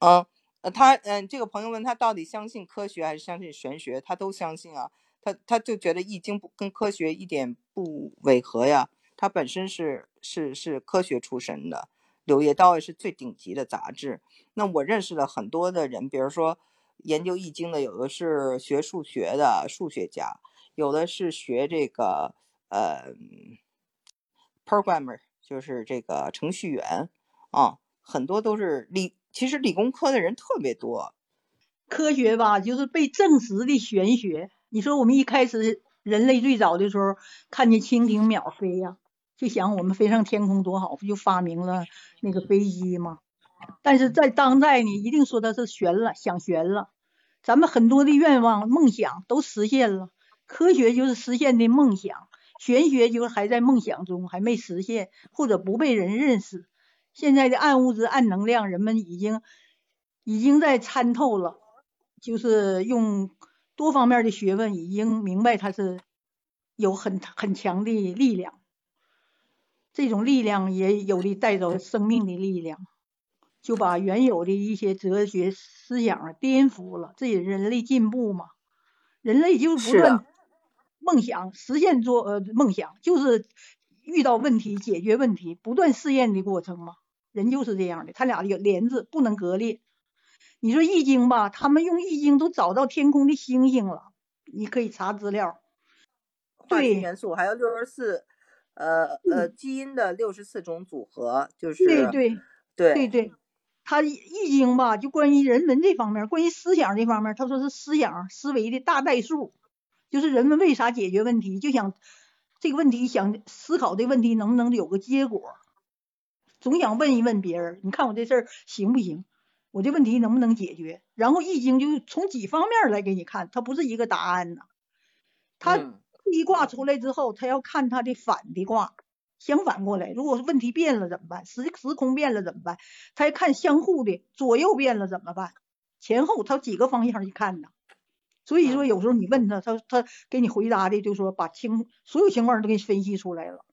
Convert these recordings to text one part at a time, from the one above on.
嗯，他嗯，这个朋友问他到底相信科学还是相信玄学，他都相信啊。他他就觉得《易经》不跟科学一点不违和呀。他本身是是是科学出身的，《柳叶刀》也是最顶级的杂志。那我认识了很多的人，比如说研究《易经》的，有的是学数学的数学家，有的是学这个呃 programmer，就是这个程序员啊，很多都是理，其实理工科的人特别多。科学吧，就是被证实的玄学。你说我们一开始人类最早的时候看见蜻蜓鸟飞呀，就想我们飞上天空多好，不就发明了那个飞机吗？但是在当代呢，一定说它是悬了，想悬了。咱们很多的愿望、梦想都实现了，科学就是实现的梦想，玄学就是还在梦想中，还没实现或者不被人认识。现在的暗物质、暗能量，人们已经已经在参透了，就是用。多方面的学问已经明白，它是有很很强的力量。这种力量也有的带走生命的力量，就把原有的一些哲学思想颠覆了。这也人类进步嘛？人类就是不断梦想实现做呃梦想，就是遇到问题解决问题，不断试验的过程嘛。人就是这样的，他俩有帘子，不能割裂。你说易经吧，他们用易经都找到天空的星星了，你可以查资料。化学元素还有六十四，呃呃，基因的六十四种组合，就是对对对对对。他易经吧，就关于人文这方面，关于思想这方面，他说是思想思维的大代数，就是人们为啥解决问题，就想这个问题想思考这问题能不能有个结果，总想问一问别人，你看我这事儿行不行？我这问题能不能解决？然后易经就从几方面来给你看，它不是一个答案呢。它一卦出来之后，它要看它的反的卦，相反过来，如果是问题变了怎么办？时时空变了怎么办？它要看相互的，左右变了怎么办？前后它几个方向去看呢？所以说有时候你问他，他他给你回答的就说把情所有情况都给你分析出来了，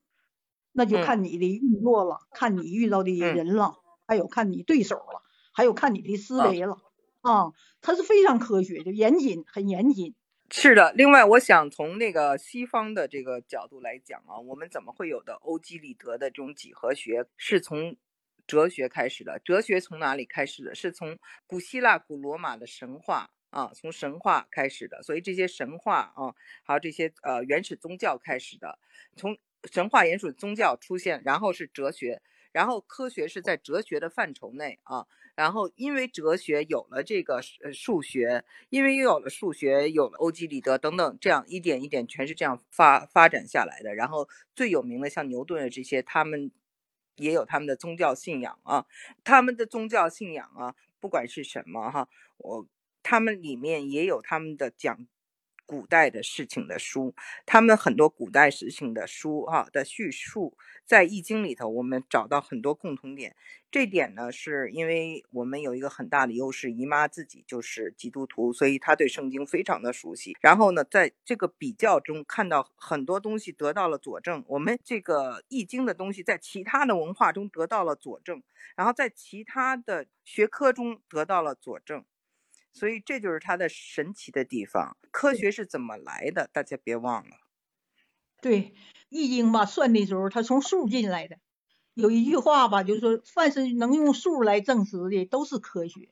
那就看你的运作了，看你遇到的人了，还有看你对手了。还有看你的思维了啊，它是非常科学的，严谨，很严谨。是的，另外我想从那个西方的这个角度来讲啊，我们怎么会有的欧几里得的这种几何学，是从哲学开始的。哲学从哪里开始的？是从古希腊、古罗马的神话啊，从神话开始的。所以这些神话啊，还有这些呃原始宗教开始的，从神话、原始宗教出现，然后是哲学，然后科学是在哲学的范畴内啊。然后，因为哲学有了这个呃数学，因为又有了数学，有了欧几里得等等，这样一点一点全是这样发发展下来的。然后最有名的像牛顿的这些，他们也有他们的宗教信仰啊，他们的宗教信仰啊，不管是什么哈，我他们里面也有他们的讲。古代的事情的书，他们很多古代事情的书啊的叙述，在易经里头，我们找到很多共同点。这点呢，是因为我们有一个很大的优势，姨妈自己就是基督徒，所以她对圣经非常的熟悉。然后呢，在这个比较中看到很多东西得到了佐证，我们这个易经的东西在其他的文化中得到了佐证，然后在其他的学科中得到了佐证。所以这就是它的神奇的地方。科学是怎么来的？大家别忘了。对，易经吧，算的时候它从数进来的。有一句话吧，就是说，凡是能用数来证实的，都是科学。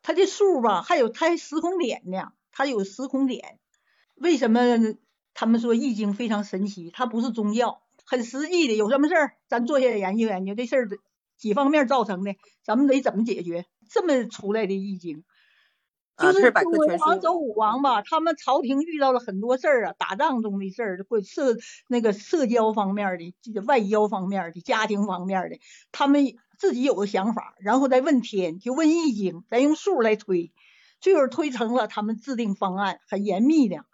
它这数吧，还有它时空点呢，它有时空点。为什么他们说易经非常神奇？它不是宗教，很实际的。有什么事儿，咱坐下来研究研究这事儿的几方面造成的，咱们得怎么解决？这么出来的易经。就是周文王、周武王吧，他们朝廷遇到了很多事儿啊，打仗中的事儿，或社那个社交方面的、这个外交方面的、家庭方面的，他们自己有个想法，然后再问天，就问易经，再用数来推，最后推成了他们制定方案，很严密的。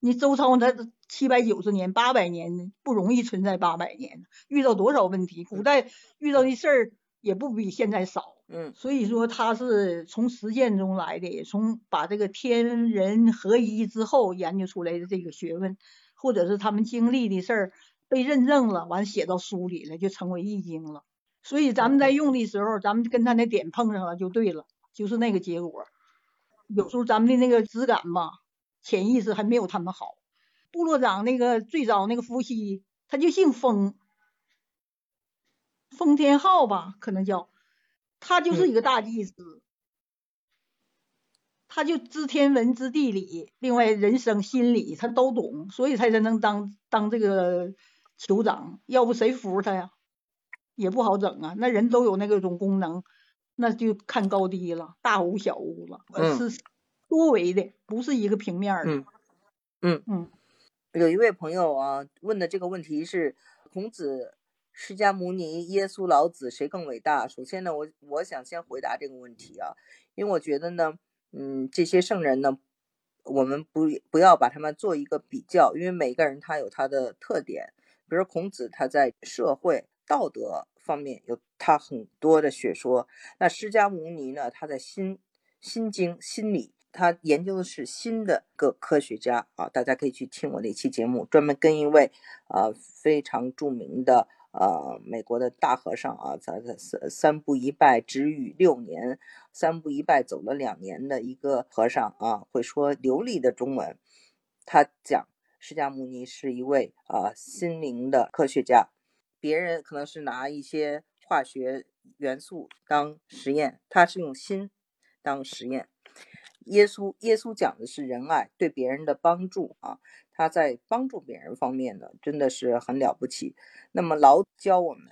你周朝他七百九十年、八百年不容易存在八百年，遇到多少问题？古代遇到的事儿也不比现在少。嗯，所以说他是从实践中来的，也从把这个天人合一之后研究出来的这个学问，或者是他们经历的事儿被认证了，完写到书里了，就成为易经了。所以咱们在用的时候，咱们跟他那点碰上了就对了，就是那个结果。有时候咱们的那个质感吧，潜意识还没有他们好。部落长那个最早那个夫妻，他就姓封，封天浩吧，可能叫，他就是一个大祭司，他就知天文知地理，另外人生心理他都懂，所以他才能当当这个酋长，要不谁服他呀？也不好整啊，那人都有那个种功能，那就看高低了，大巫小巫了，是多维的，不是一个平面的。嗯。嗯。嗯。有一位朋友啊问的这个问题是：孔子、释迦牟尼、耶稣、老子谁更伟大？首先呢，我我想先回答这个问题啊，因为我觉得呢，嗯，这些圣人呢，我们不不要把他们做一个比较，因为每个人他有他的特点。比如孔子，他在社会道德方面有他很多的学说；那释迦牟尼呢，他在心心经心理。他研究的是新的个科学家啊，大家可以去听我那期节目，专门跟一位呃非常著名的呃美国的大和尚啊，咱咱三三步一拜止语六年，三步一拜走了两年的一个和尚啊，会说流利的中文。他讲释迦牟尼是一位啊心灵的科学家，别人可能是拿一些化学元素当实验，他是用心当实验。耶稣，耶稣讲的是仁爱，对别人的帮助啊，他在帮助别人方面呢，真的是很了不起。那么老教我们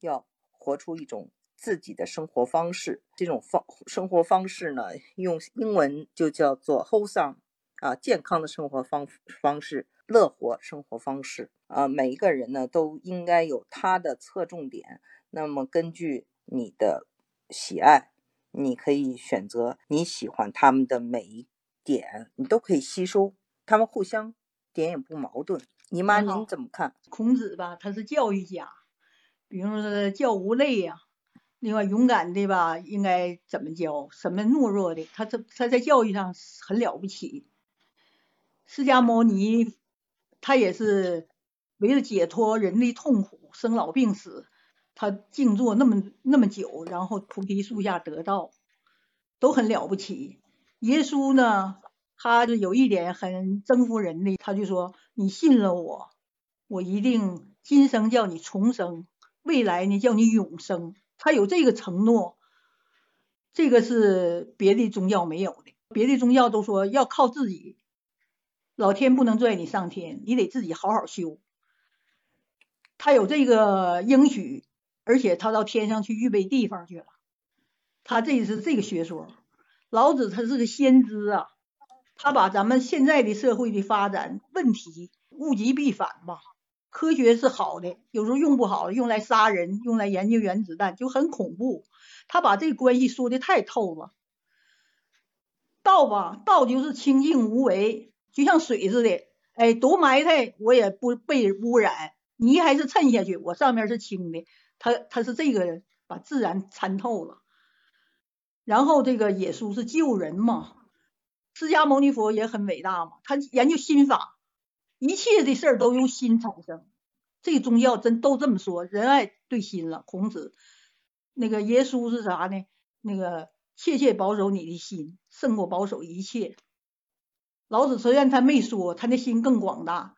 要活出一种自己的生活方式，这种方生活方式呢，用英文就叫做 wholesome 啊，健康的生活方方式，乐活生活方式啊。每一个人呢，都应该有他的侧重点。那么根据你的喜爱。你可以选择你喜欢他们的每一点，你都可以吸收，他们互相点也不矛盾。你妈您怎么看？孔子吧，他是教育家，比如说教无类呀，另外勇敢的吧，应该怎么教？什么懦弱的？他这他在教育上很了不起。释迦牟尼，他也是为了解脱人的痛苦，生老病死。他静坐那么那么久，然后菩提树下得道，都很了不起。耶稣呢，他就有一点很征服人的，他就说：“你信了我，我一定今生叫你重生，未来呢叫你永生。”他有这个承诺，这个是别的宗教没有的。别的宗教都说要靠自己，老天不能拽你上天，你得自己好好修。他有这个应许。而且他到天上去预备地方去了，他这是这个学说。老子他是个先知啊，他把咱们现在的社会的发展问题物极必反吧。科学是好的，有时候用不好，用来杀人，用来研究原子弹就很恐怖。他把这关系说的太透了。道吧，道就是清净无为，就像水似的，哎，多埋汰我也不被污染，泥还是沉下去，我上面是清的。他他是这个把自然参透了，然后这个耶稣是救人嘛，释迦牟尼佛也很伟大嘛，他研究心法，一切的事儿都由心产生，这宗教真都这么说，仁爱对心了。孔子那个耶稣是啥呢？那个切切保守你的心，胜过保守一切。老子虽然他没说，他那心更广大，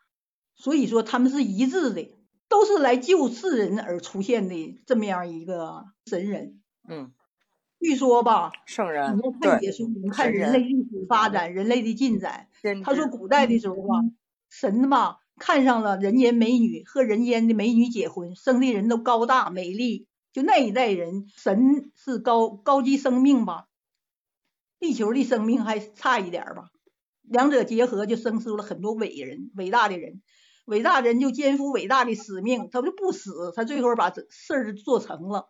所以说他们是一致的。都是来救世人而出现的这么样一个神人，嗯，据说吧，圣人，你看耶稣，你看人类历史发展，人类的进展。他说古代的时候吧，神嘛看上了人间美女，和人间的美女结婚，生的人都高大美丽。就那一代人，神是高高级生命吧，地球的生命还差一点吧，两者结合就生出了很多伟人，伟大的人。伟大人就肩负伟大的使命，他就不死，他最后把这事儿做成了。